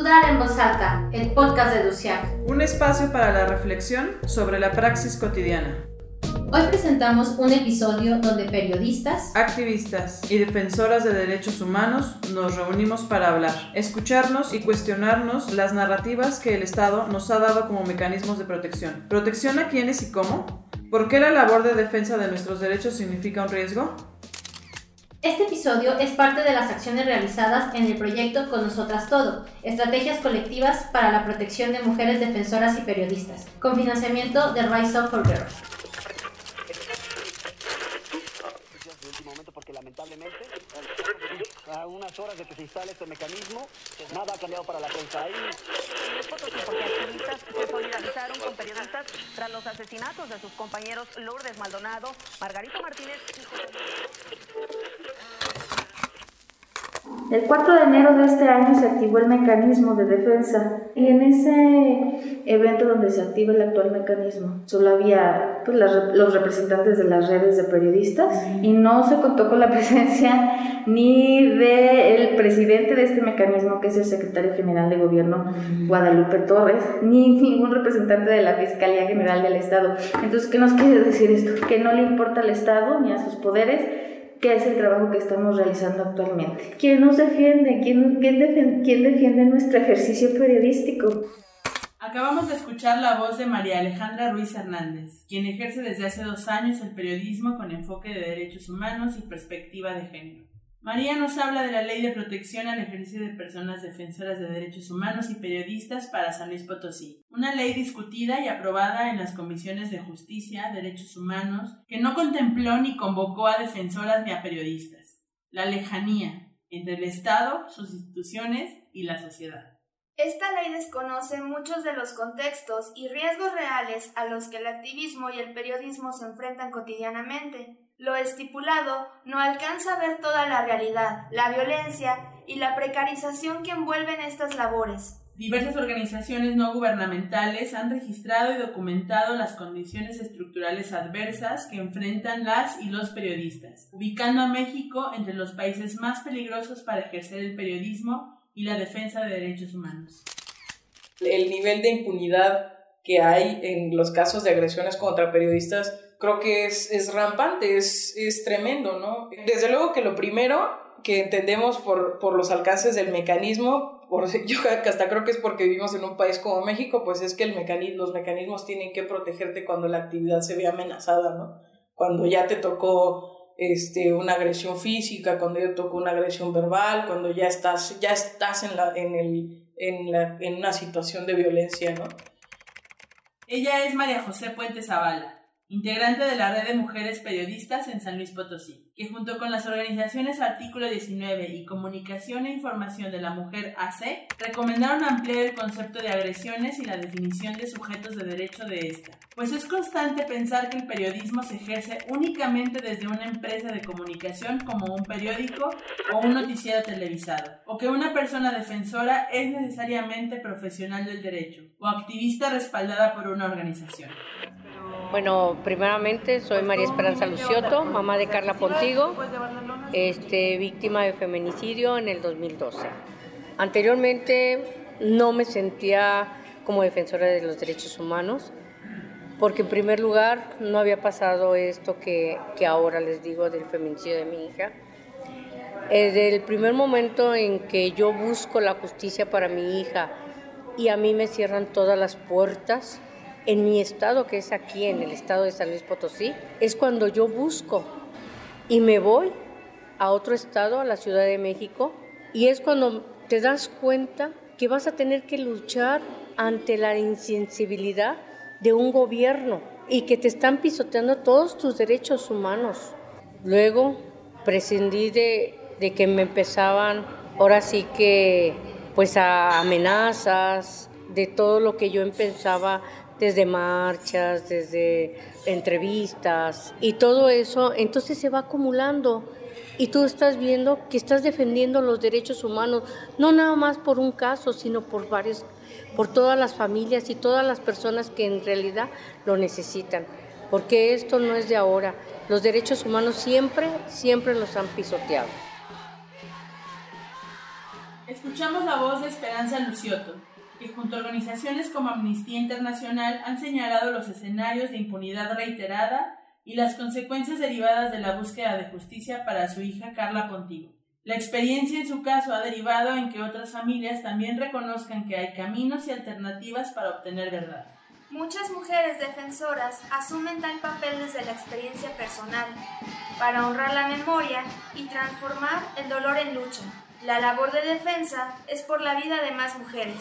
Dudar en voz alta, el podcast de Duciac. Un espacio para la reflexión sobre la praxis cotidiana. Hoy presentamos un episodio donde periodistas, activistas y defensoras de derechos humanos nos reunimos para hablar, escucharnos y cuestionarnos las narrativas que el Estado nos ha dado como mecanismos de protección. ¿Protección a quiénes y cómo? ¿Por qué la labor de defensa de nuestros derechos significa un riesgo? Este episodio es parte de las acciones realizadas en el proyecto Con Nosotras Todo, estrategias colectivas para la protección de mujeres defensoras y periodistas, con financiamiento de Rise Up for Girls. porque lamentablemente a unas horas de que se instale este mecanismo, nada ha cambiado para la prensa. Ahí... porque activistas se solidarizaron con periodistas tras los asesinatos de sus compañeros Lourdes Maldonado, Margarito Martínez y José el 4 de enero de este año se activó el mecanismo de defensa y en ese evento donde se activa el actual mecanismo solo había pues, los representantes de las redes de periodistas y no se contó con la presencia ni del presidente de este mecanismo que es el secretario general de gobierno Guadalupe Torres ni ningún representante de la Fiscalía General del Estado. Entonces, ¿qué nos quiere decir esto? Que no le importa al Estado ni a sus poderes ¿Qué es el trabajo que estamos realizando actualmente. ¿Quién nos defiende? ¿Quién, quién, quién defiende nuestro ejercicio periodístico? Acabamos de escuchar la voz de María Alejandra Ruiz Hernández, quien ejerce desde hace dos años el periodismo con enfoque de derechos humanos y perspectiva de género. María nos habla de la Ley de Protección al Ejercicio de Personas Defensoras de Derechos Humanos y Periodistas para San Luis Potosí, una ley discutida y aprobada en las comisiones de Justicia, Derechos Humanos, que no contempló ni convocó a defensoras ni a periodistas. La lejanía entre el Estado, sus instituciones y la sociedad. Esta ley desconoce muchos de los contextos y riesgos reales a los que el activismo y el periodismo se enfrentan cotidianamente lo estipulado no alcanza a ver toda la realidad, la violencia y la precarización que envuelven estas labores. Diversas organizaciones no gubernamentales han registrado y documentado las condiciones estructurales adversas que enfrentan las y los periodistas, ubicando a México entre los países más peligrosos para ejercer el periodismo y la defensa de derechos humanos. El nivel de impunidad que hay en los casos de agresiones contra periodistas creo que es, es rampante, es, es tremendo, ¿no? Desde luego que lo primero que entendemos por, por los alcances del mecanismo, por, yo hasta creo que es porque vivimos en un país como México, pues es que el mecanismo, los mecanismos tienen que protegerte cuando la actividad se ve amenazada, ¿no? Cuando ya te tocó este, una agresión física, cuando ya te tocó una agresión verbal, cuando ya estás, ya estás en, la, en, el, en, la, en una situación de violencia, ¿no? Ella es María José Puente Zavala integrante de la Red de Mujeres Periodistas en San Luis Potosí, que junto con las organizaciones Artículo 19 y Comunicación e Información de la Mujer AC, recomendaron ampliar el concepto de agresiones y la definición de sujetos de derecho de esta, pues es constante pensar que el periodismo se ejerce únicamente desde una empresa de comunicación como un periódico o un noticiero televisado, o que una persona defensora es necesariamente profesional del derecho o activista respaldada por una organización. Bueno, primeramente soy María Esperanza Lucioto, mamá de Carla Pontigo, este, víctima de feminicidio en el 2012. Anteriormente no me sentía como defensora de los derechos humanos, porque en primer lugar no había pasado esto que, que ahora les digo del feminicidio de mi hija. Desde el primer momento en que yo busco la justicia para mi hija y a mí me cierran todas las puertas, en mi estado, que es aquí en el estado de San Luis Potosí, es cuando yo busco y me voy a otro estado, a la Ciudad de México, y es cuando te das cuenta que vas a tener que luchar ante la insensibilidad de un gobierno y que te están pisoteando todos tus derechos humanos. Luego prescindí de, de que me empezaban, ahora sí que, pues a amenazas, de todo lo que yo pensaba desde marchas, desde entrevistas y todo eso, entonces se va acumulando. Y tú estás viendo que estás defendiendo los derechos humanos, no nada más por un caso, sino por varios, por todas las familias y todas las personas que en realidad lo necesitan, porque esto no es de ahora, los derechos humanos siempre, siempre los han pisoteado. Escuchamos la voz de Esperanza Lucioto, que junto a organizaciones como Amnistía Internacional han señalado los escenarios de impunidad reiterada y las consecuencias derivadas de la búsqueda de justicia para su hija Carla Pontigo. La experiencia en su caso ha derivado en que otras familias también reconozcan que hay caminos y alternativas para obtener verdad. Muchas mujeres defensoras asumen tal papel desde la experiencia personal, para honrar la memoria y transformar el dolor en lucha. La labor de defensa es por la vida de más mujeres.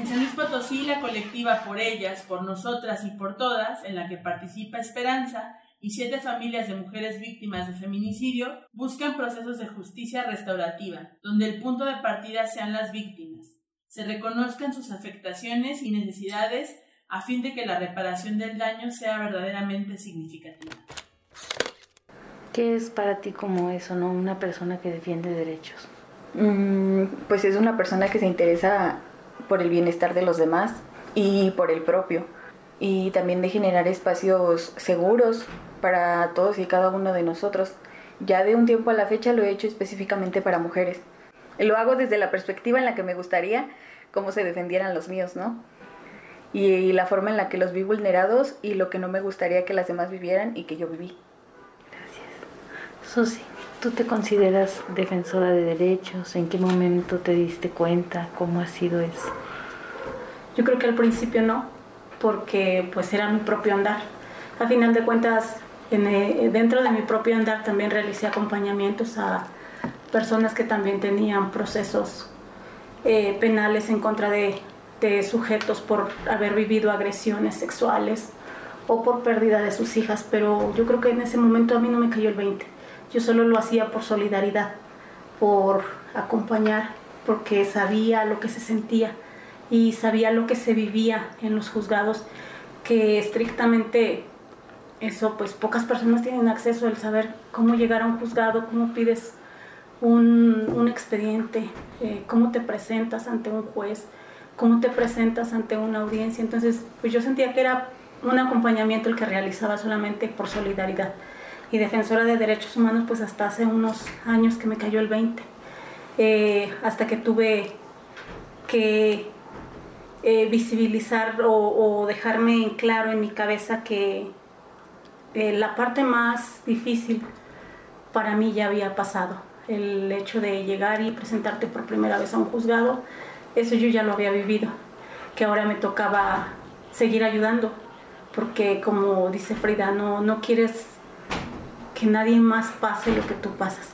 En San Luis Potosí, la colectiva Por Ellas, Por Nosotras y Por Todas, en la que participa Esperanza, y siete familias de mujeres víctimas de feminicidio buscan procesos de justicia restaurativa, donde el punto de partida sean las víctimas, se reconozcan sus afectaciones y necesidades a fin de que la reparación del daño sea verdaderamente significativa. ¿Qué es para ti como eso, no? Una persona que defiende derechos. Mm, pues es una persona que se interesa por el bienestar de los demás y por el propio. Y también de generar espacios seguros para todos y cada uno de nosotros. Ya de un tiempo a la fecha lo he hecho específicamente para mujeres. Lo hago desde la perspectiva en la que me gustaría cómo se defendieran los míos, ¿no? Y, la forma en la que los vi vulnerados y lo que no me gustaría que las demás vivieran y que yo viví. Susi, ¿tú te consideras defensora de derechos? ¿En qué momento te diste cuenta? ¿Cómo ha sido eso? Yo creo que al principio no, porque pues era mi propio andar. A final de cuentas, eh, dentro de mi propio andar también realicé acompañamientos a personas que también tenían procesos eh, penales en contra de, de sujetos por haber vivido agresiones sexuales o por pérdida de sus hijas, pero yo creo que en ese momento a mí no me cayó el 20 yo solo lo hacía por solidaridad, por acompañar, porque sabía lo que se sentía y sabía lo que se vivía en los juzgados, que estrictamente eso, pues pocas personas tienen acceso al saber cómo llegar a un juzgado, cómo pides un, expediente, eh, cómo te presentas ante un juez, cómo te presentas ante una audiencia. Entonces, pues yo sentía que era un acompañamiento el que realizaba solamente por solidaridad y defensora de derechos humanos pues hasta hace unos años que me cayó el 20, eh, hasta que tuve que eh, visibilizar o, dejarme en claro en mi cabeza que eh, la parte más difícil para mí ya había pasado. El hecho de llegar y presentarte por primera vez a un juzgado, eso yo ya lo había vivido, que ahora me tocaba seguir ayudando, porque como dice Frida, no, no quieres que nadie más pase lo que tú pasas.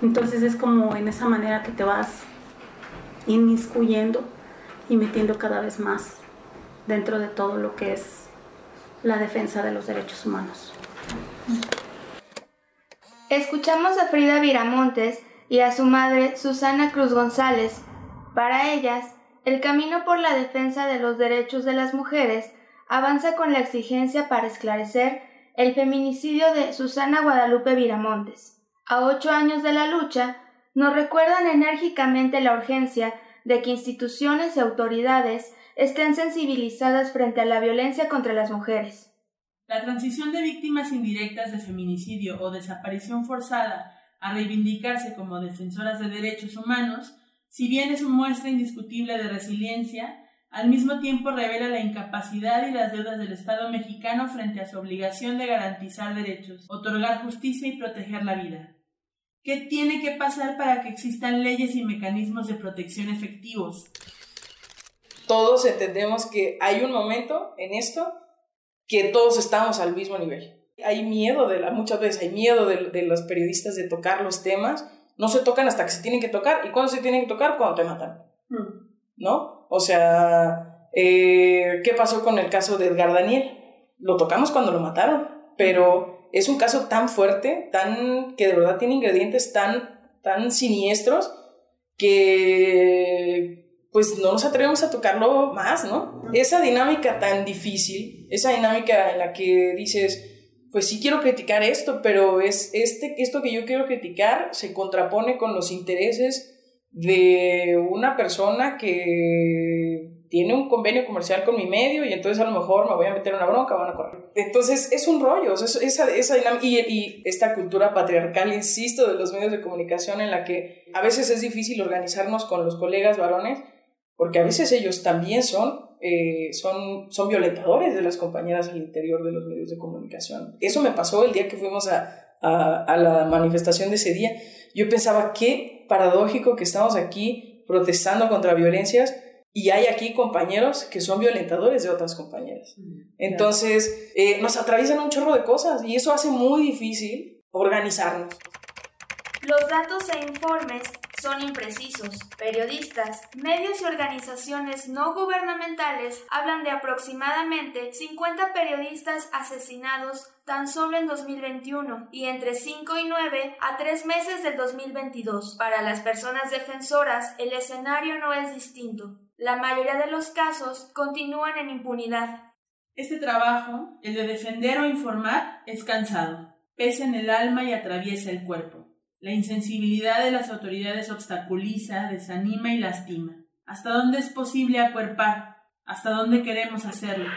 Entonces es como en esa manera que te vas inmiscuyendo y metiendo cada vez más dentro de todo lo que es la defensa de los derechos humanos. Escuchamos a Frida Viramontes y a su madre Susana Cruz González. Para ellas, el camino por la defensa de los derechos de las mujeres avanza con la exigencia para esclarecer el feminicidio de Susana Guadalupe Viramontes. A ocho años de la lucha, nos recuerdan enérgicamente la urgencia de que instituciones y autoridades estén sensibilizadas frente a la violencia contra las mujeres. La transición de víctimas indirectas de feminicidio o desaparición forzada a reivindicarse como defensoras de derechos humanos, si bien es una muestra indiscutible de resiliencia, al mismo tiempo revela la incapacidad y las deudas del Estado mexicano frente a su obligación de garantizar derechos, otorgar justicia y proteger la vida. ¿Qué tiene que pasar para que existan leyes y mecanismos de protección efectivos? Todos entendemos que hay un momento en esto que todos estamos al mismo nivel. Hay miedo de la, muchas veces hay miedo de, los periodistas de tocar los temas. No se tocan hasta que se tienen que tocar. ¿Y cuándo se tienen que tocar? Cuando te matan. Mm. ¿No? O sea, eh, ¿qué pasó con el caso de Edgar Daniel? Lo tocamos cuando lo mataron, pero es un caso tan fuerte, tan que de verdad tiene ingredientes tan, tan siniestros que pues no nos atrevemos a tocarlo más, ¿no? Esa dinámica tan difícil, esa dinámica en la que dices, pues sí quiero criticar esto, pero es este, esto que yo quiero criticar se contrapone con los intereses de una persona que tiene un convenio comercial con mi medio y entonces a lo mejor me voy a meter una bronca, van a correr. Entonces es un rollo, esa, esa dinámica y, esta cultura patriarcal, insisto, de los medios de comunicación en la que a veces es difícil organizarnos con los colegas varones porque a veces ellos también son, eh, son, son violentadores de las compañeras al interior de los medios de comunicación. Eso me pasó el día que fuimos a, a, la manifestación de ese día. Yo pensaba, qué paradójico que estamos aquí protestando contra violencias y hay aquí compañeros que son violentadores de otras compañeras. Entonces, eh, nos atraviesan un chorro de cosas y eso hace muy difícil organizarnos. Los datos e informes son imprecisos. Periodistas, medios y organizaciones no gubernamentales hablan de aproximadamente 50 periodistas asesinados tan solo en 2021 y entre 5 y 9 a 3 meses del 2022. Para las personas defensoras, el escenario no es distinto. La mayoría de los casos continúan en impunidad. Este trabajo, el de defender o informar, es cansado, pesa en el alma y atraviesa el cuerpo. La insensibilidad de las autoridades obstaculiza, desanima y lastima. ¿Hasta dónde es posible acuerpar? ¿Hasta dónde queremos hacerlo?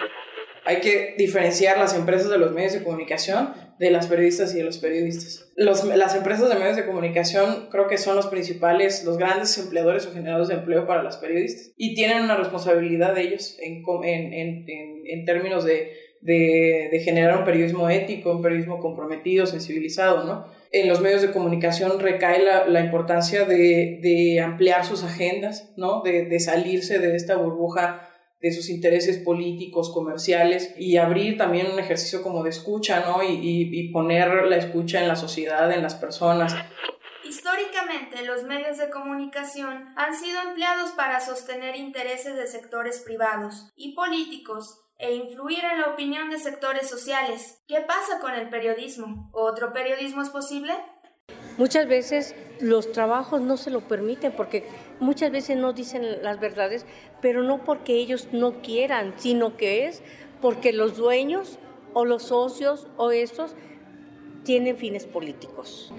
Hay que diferenciar las empresas de los medios de comunicación de las periodistas y de los periodistas. las empresas de medios de comunicación creo que son los principales, los grandes empleadores o generadores de empleo para las periodistas y tienen una responsabilidad de ellos en, términos de, de, generar un periodismo ético, un periodismo comprometido, sensibilizado, ¿no? en los medios de comunicación recae la, la importancia de, de, ampliar sus agendas, ¿no? De, de, salirse de esta burbuja de sus intereses políticos, comerciales y abrir también un ejercicio como de escucha, ¿no? Y, y poner la escucha en la sociedad, en las personas. Históricamente, los medios de comunicación han sido empleados para sostener intereses de sectores privados y políticos e influir en la opinión de sectores sociales. ¿Qué pasa con el periodismo? ¿Otro periodismo es posible? Muchas veces los trabajos no se lo permiten porque muchas veces no dicen las verdades, pero no porque ellos no quieran, sino que es porque los dueños o los socios o estos tienen fines políticos.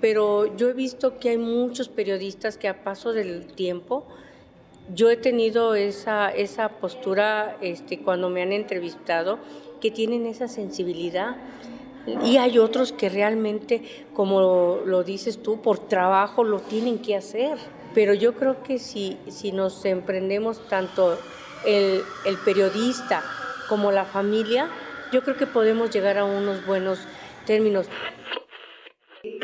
Pero yo he visto que hay muchos periodistas que a paso del tiempo yo he tenido esa, esa postura este, cuando me han entrevistado, que tienen esa sensibilidad. Y hay otros que realmente, como lo, dices tú, por trabajo lo tienen que hacer. Pero yo creo que si, si nos emprendemos tanto el, el periodista como la familia, yo creo que podemos llegar a unos buenos términos.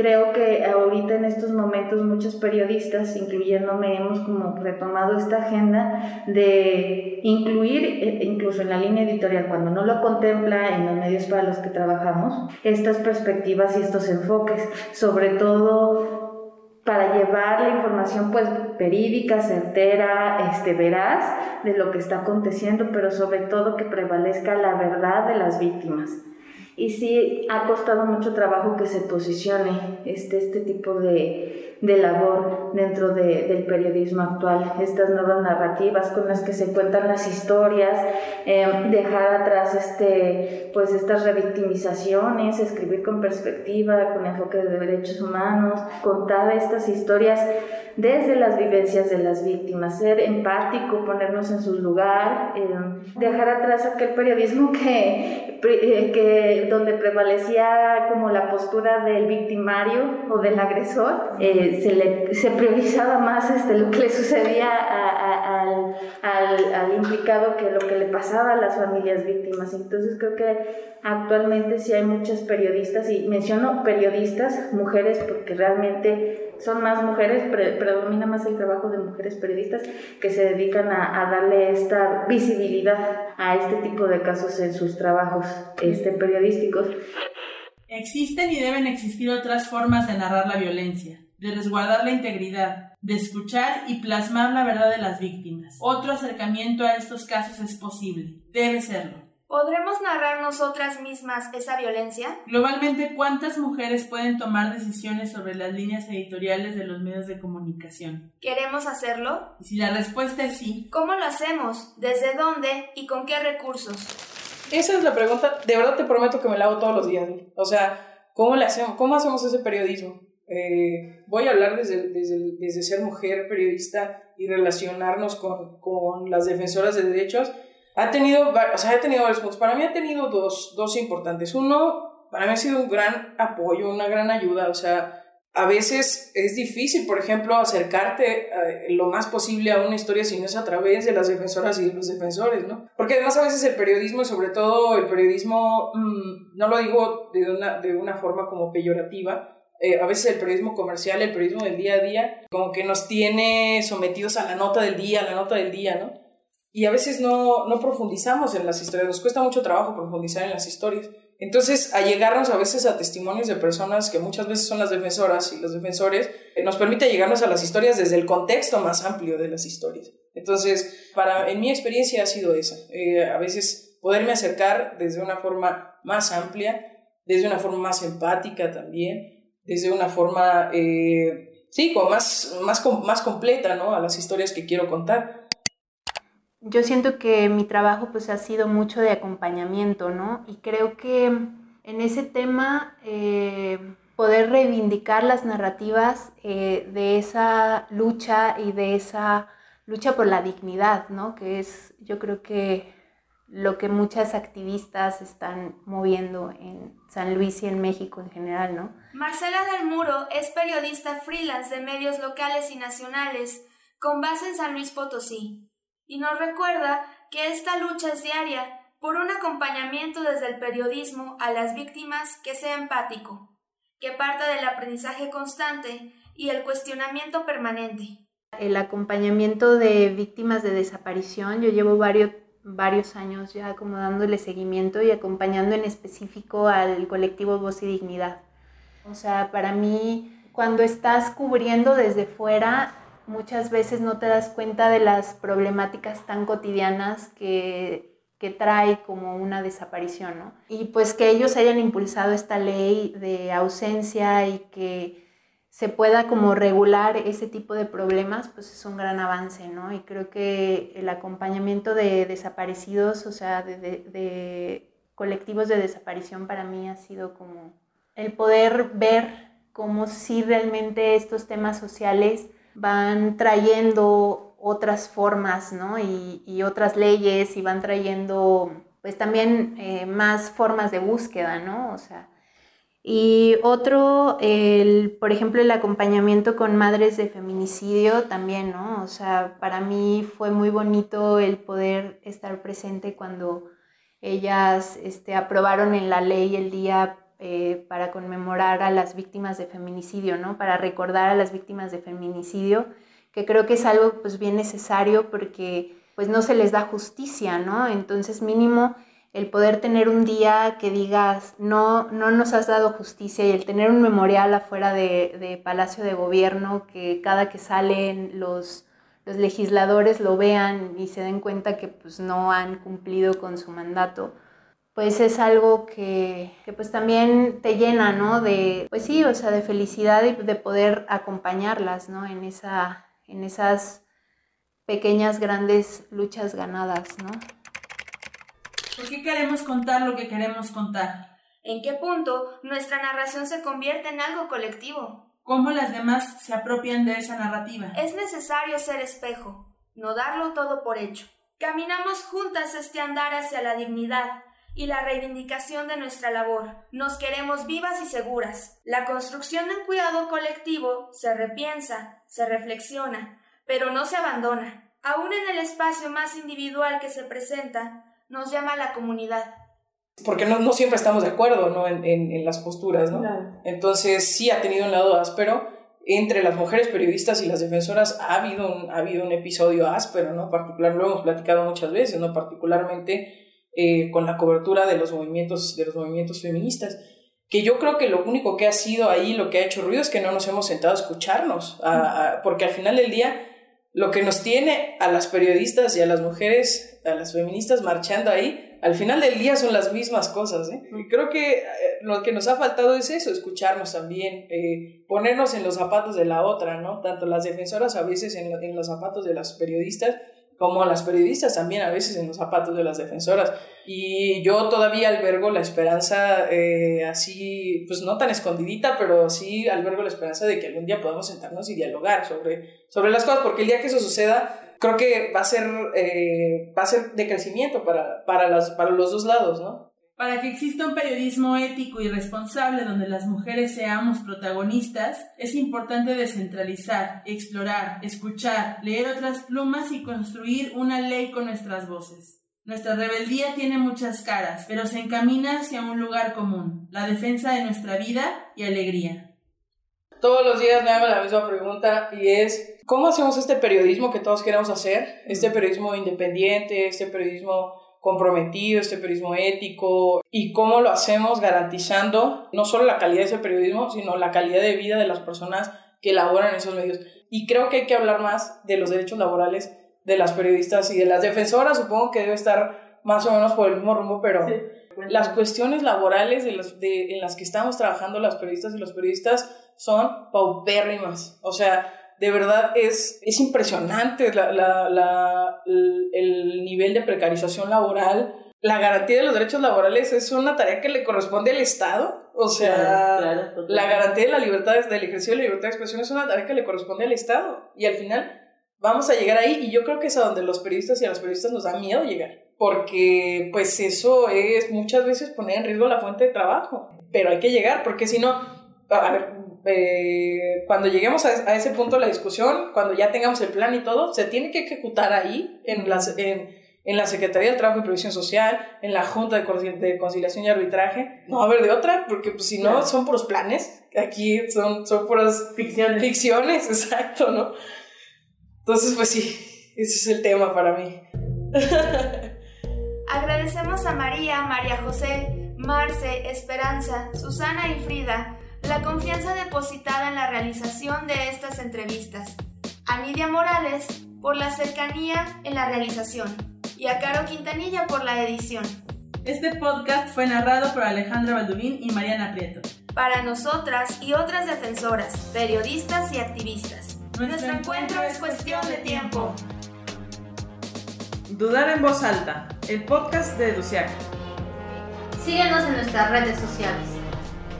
Creo que ahorita en estos momentos muchos periodistas, incluyéndome, hemos como retomado esta agenda de incluir, eh, incluso en la línea editorial, cuando no lo contempla en los medios para los que trabajamos, estas perspectivas y estos enfoques, sobre todo para llevar la información pues verídica, certera, este, veraz de lo que está aconteciendo, pero sobre todo que prevalezca la verdad de las víctimas y sí ha costado mucho trabajo que se posicione este, este tipo de, de labor dentro de, del periodismo actual, estas nuevas narrativas con las que se cuentan las historias, eh, dejar atrás este, pues estas revictimizaciones, escribir con perspectiva, con enfoque de derechos humanos, contar estas historias desde las vivencias de las víctimas, ser empático, ponernos en su lugar, eh, dejar atrás aquel periodismo que, eh, que donde prevalecía como la postura del victimario o del agresor, eh, se, le, se priorizaba más este, lo que le sucedía al, al, al, implicado que lo que le pasaba a las familias víctimas. Entonces creo que actualmente sí hay muchas periodistas, y menciono periodistas, mujeres, porque realmente son más mujeres, predomina más el trabajo de mujeres periodistas que se dedican a, a, darle esta visibilidad a este tipo de casos en sus trabajos este, periodísticos Existen y deben existir otras formas de narrar la violencia, de resguardar la integridad, de escuchar y plasmar la verdad de las víctimas. Otro acercamiento a estos casos es posible, debe serlo. ¿Podremos narrar nosotras mismas esa violencia? Globalmente, ¿cuántas mujeres pueden tomar decisiones sobre las líneas editoriales de los medios de comunicación? ¿Queremos hacerlo? Y si la respuesta es sí, ¿cómo lo hacemos? ¿Desde dónde? ¿Y con qué recursos? Esa es la pregunta, de verdad te prometo que me la hago todos los días. O sea, ¿cómo le hacemos, cómo hacemos ese periodismo? Eh, voy a hablar desde, desde, desde, ser mujer periodista y relacionarnos con, con, las defensoras de derechos. Ha tenido, o sea, ha tenido varios puntos. Para mí ha tenido dos, dos importantes. Uno, para mí ha sido un gran apoyo, una gran ayuda. O sea, a veces es difícil, por ejemplo, acercarte eh, lo más posible a una historia si no es a través de las defensoras y de los defensores, ¿no? Porque además a veces el periodismo y sobre todo el periodismo, mm, no lo digo de una, de una forma como peyorativa, eh, a veces el periodismo comercial, el periodismo del día a día, como que nos tiene sometidos a la nota del día, a la nota del día, ¿no? Y a veces no, no profundizamos en las historias, nos cuesta mucho trabajo profundizar en las historias. Entonces, llegarnos a veces a testimonios de personas que muchas veces son las defensoras y los defensores, eh, nos permite llegarnos a las historias desde el contexto más amplio de las historias. Entonces, para, en mi experiencia ha sido esa. Eh, a veces poderme acercar desde una forma más amplia, desde una forma más empática también, desde una forma, eh, sí, como más, más, más completa, ¿no? A las historias que quiero contar yo siento que mi trabajo pues ha sido mucho de acompañamiento, ¿no? Y creo que en ese tema eh, poder reivindicar las narrativas eh, de esa lucha y de esa lucha por la dignidad, ¿no? Que es yo creo que lo que muchas activistas están moviendo en San Luis y en México en general, ¿no? Marcela del Muro es periodista freelance de medios locales y nacionales con base en San Luis Potosí y nos recuerda que esta lucha es diaria por un acompañamiento desde el periodismo a las víctimas que sea empático, que parta del aprendizaje constante y el cuestionamiento permanente. El acompañamiento de víctimas de desaparición, yo llevo varios, varios años ya como dándole seguimiento y acompañando en específico al colectivo Voz y Dignidad. O sea, para mí, cuando estás cubriendo desde fuera, muchas veces no te das cuenta de las problemáticas tan cotidianas que, que trae como una desaparición, ¿no? Y pues que ellos hayan impulsado esta ley de ausencia y que se pueda como regular ese tipo de problemas, pues es un gran avance, ¿no? Y creo que el acompañamiento de desaparecidos, o sea, de, de, de colectivos de desaparición para mí ha sido como el poder ver cómo si realmente estos temas sociales van trayendo otras formas, ¿no? Y, otras leyes y van trayendo, pues también eh, más formas de búsqueda, ¿no? O sea, y otro, el, por ejemplo, el acompañamiento con madres de feminicidio también, ¿no? O sea, para mí fue muy bonito el poder estar presente cuando ellas este, aprobaron en la ley el día eh, para conmemorar a las víctimas de feminicidio, ¿no? Para recordar a las víctimas de feminicidio, que creo que es algo pues bien necesario porque pues no se les da justicia, ¿no? Entonces mínimo el poder tener un día que digas, no, no nos has dado justicia y el tener un memorial afuera de, de Palacio de Gobierno, que cada que salen los, los legisladores lo vean y se den cuenta que pues no han cumplido con su mandato pues es algo que, pues también te llena, ¿no? De, pues sí, o sea, de felicidad y de poder acompañarlas, ¿no? En, esa, en esas pequeñas, grandes luchas ganadas, ¿no? ¿Por qué queremos contar lo que queremos contar? ¿En qué punto nuestra narración se convierte en algo colectivo? ¿Cómo las demás se apropian de esa narrativa? Es necesario ser espejo, no darlo todo por hecho. Caminamos juntas este andar hacia la dignidad, y la reivindicación de nuestra labor. Nos queremos vivas y seguras. La construcción de un cuidado colectivo se repiensa, se reflexiona, pero no se abandona. Aún en el espacio más individual que se presenta, nos llama la comunidad. Porque no, no siempre estamos de acuerdo ¿no? en, en, las posturas, ¿no? Entonces sí ha tenido un lado áspero. Entre las mujeres periodistas y las defensoras ha habido un, ha habido un episodio áspero, ¿no? Particular, lo hemos platicado muchas veces, ¿no? Particularmente eh, con la cobertura de los movimientos, de los movimientos feministas. Que yo creo que lo único que ha sido ahí, lo que ha hecho ruido es que no nos hemos sentado a escucharnos, porque al final del día lo que nos tiene a las periodistas y a las mujeres, a las feministas marchando ahí, al final del día son las mismas cosas. ¿eh? Y creo que eh, lo que nos ha faltado es eso, escucharnos también, eh, ponernos en los zapatos de la otra, ¿no? Tanto las defensoras a veces en, en los zapatos de las periodistas como las periodistas también a veces en los zapatos de las defensoras. Y yo todavía albergo la esperanza eh, así, pues no tan escondidita, pero sí albergo la esperanza de que algún día podamos sentarnos y dialogar sobre, sobre las cosas, porque el día que eso suceda, creo que va a ser, eh, va a ser de crecimiento para, para, las, para los dos lados, ¿no? Para que exista un periodismo ético y responsable donde las mujeres seamos protagonistas, es importante descentralizar, explorar, escuchar, leer otras plumas y construir una ley con nuestras voces. Nuestra rebeldía tiene muchas caras, pero se encamina hacia un lugar común, la defensa de nuestra vida y alegría. Todos los días me hago la misma pregunta y es, ¿cómo hacemos este periodismo que todos queremos hacer? Este periodismo independiente, este periodismo comprometido, este periodismo ético y cómo lo hacemos garantizando no solo la calidad de ese periodismo, sino la calidad de vida de las personas que laboran en esos medios. Y creo que hay que hablar más de los derechos laborales de las periodistas y de las defensoras, supongo que debe estar más o menos por el mismo rumbo, pero las cuestiones laborales de los, de, en las que estamos trabajando las periodistas y los periodistas son paupérrimas. O sea, de verdad es, es impresionante la, la, la, el nivel de precarización laboral. La garantía de los derechos laborales es una tarea que le corresponde al Estado. O sea, la garantía de la libertad, del ejercicio de la libertad de expresión es una tarea que le corresponde al Estado. Y al final vamos a llegar ahí y yo creo que es a donde los periodistas y a los periodistas nos da miedo llegar. Porque pues eso es muchas veces poner en riesgo la fuente de trabajo. Pero hay que llegar porque si no, a ver, eh, cuando lleguemos a, ese punto de la discusión, cuando ya tengamos el plan y todo, se tiene que ejecutar ahí, en, las, en, en la Secretaría del Trabajo y Previsión Social, en la Junta de, de Conciliación y Arbitraje. No va a haber de otra, porque pues, si no, son puros planes. Aquí son, son puras ficciones. Ficciones, exacto, ¿no? Entonces, pues sí, ese es el tema para mí. Agradecemos a María, María José, Marce, Esperanza, Susana y Frida la confianza depositada en la realización de estas entrevistas, a Nidia Morales por la cercanía en la realización y a Caro Quintanilla por la edición. Este podcast fue narrado por Alejandra Baldurín y Mariana Prieto. Para nosotras y otras defensoras, periodistas y activistas. Nuestro, encuentro es cuestión de tiempo. Dudar en voz alta, el podcast de Educiac. Síguenos en nuestras redes sociales.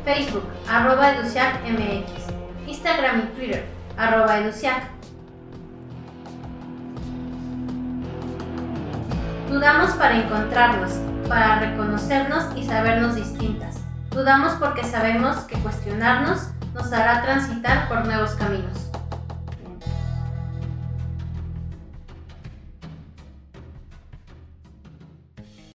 Facebook, arroba EduciacMX, Instagram y Twitter, arroba Educiac. Dudamos para encontrarnos, para reconocernos y sabernos distintas. Dudamos porque sabemos que cuestionarnos nos hará transitar por nuevos caminos.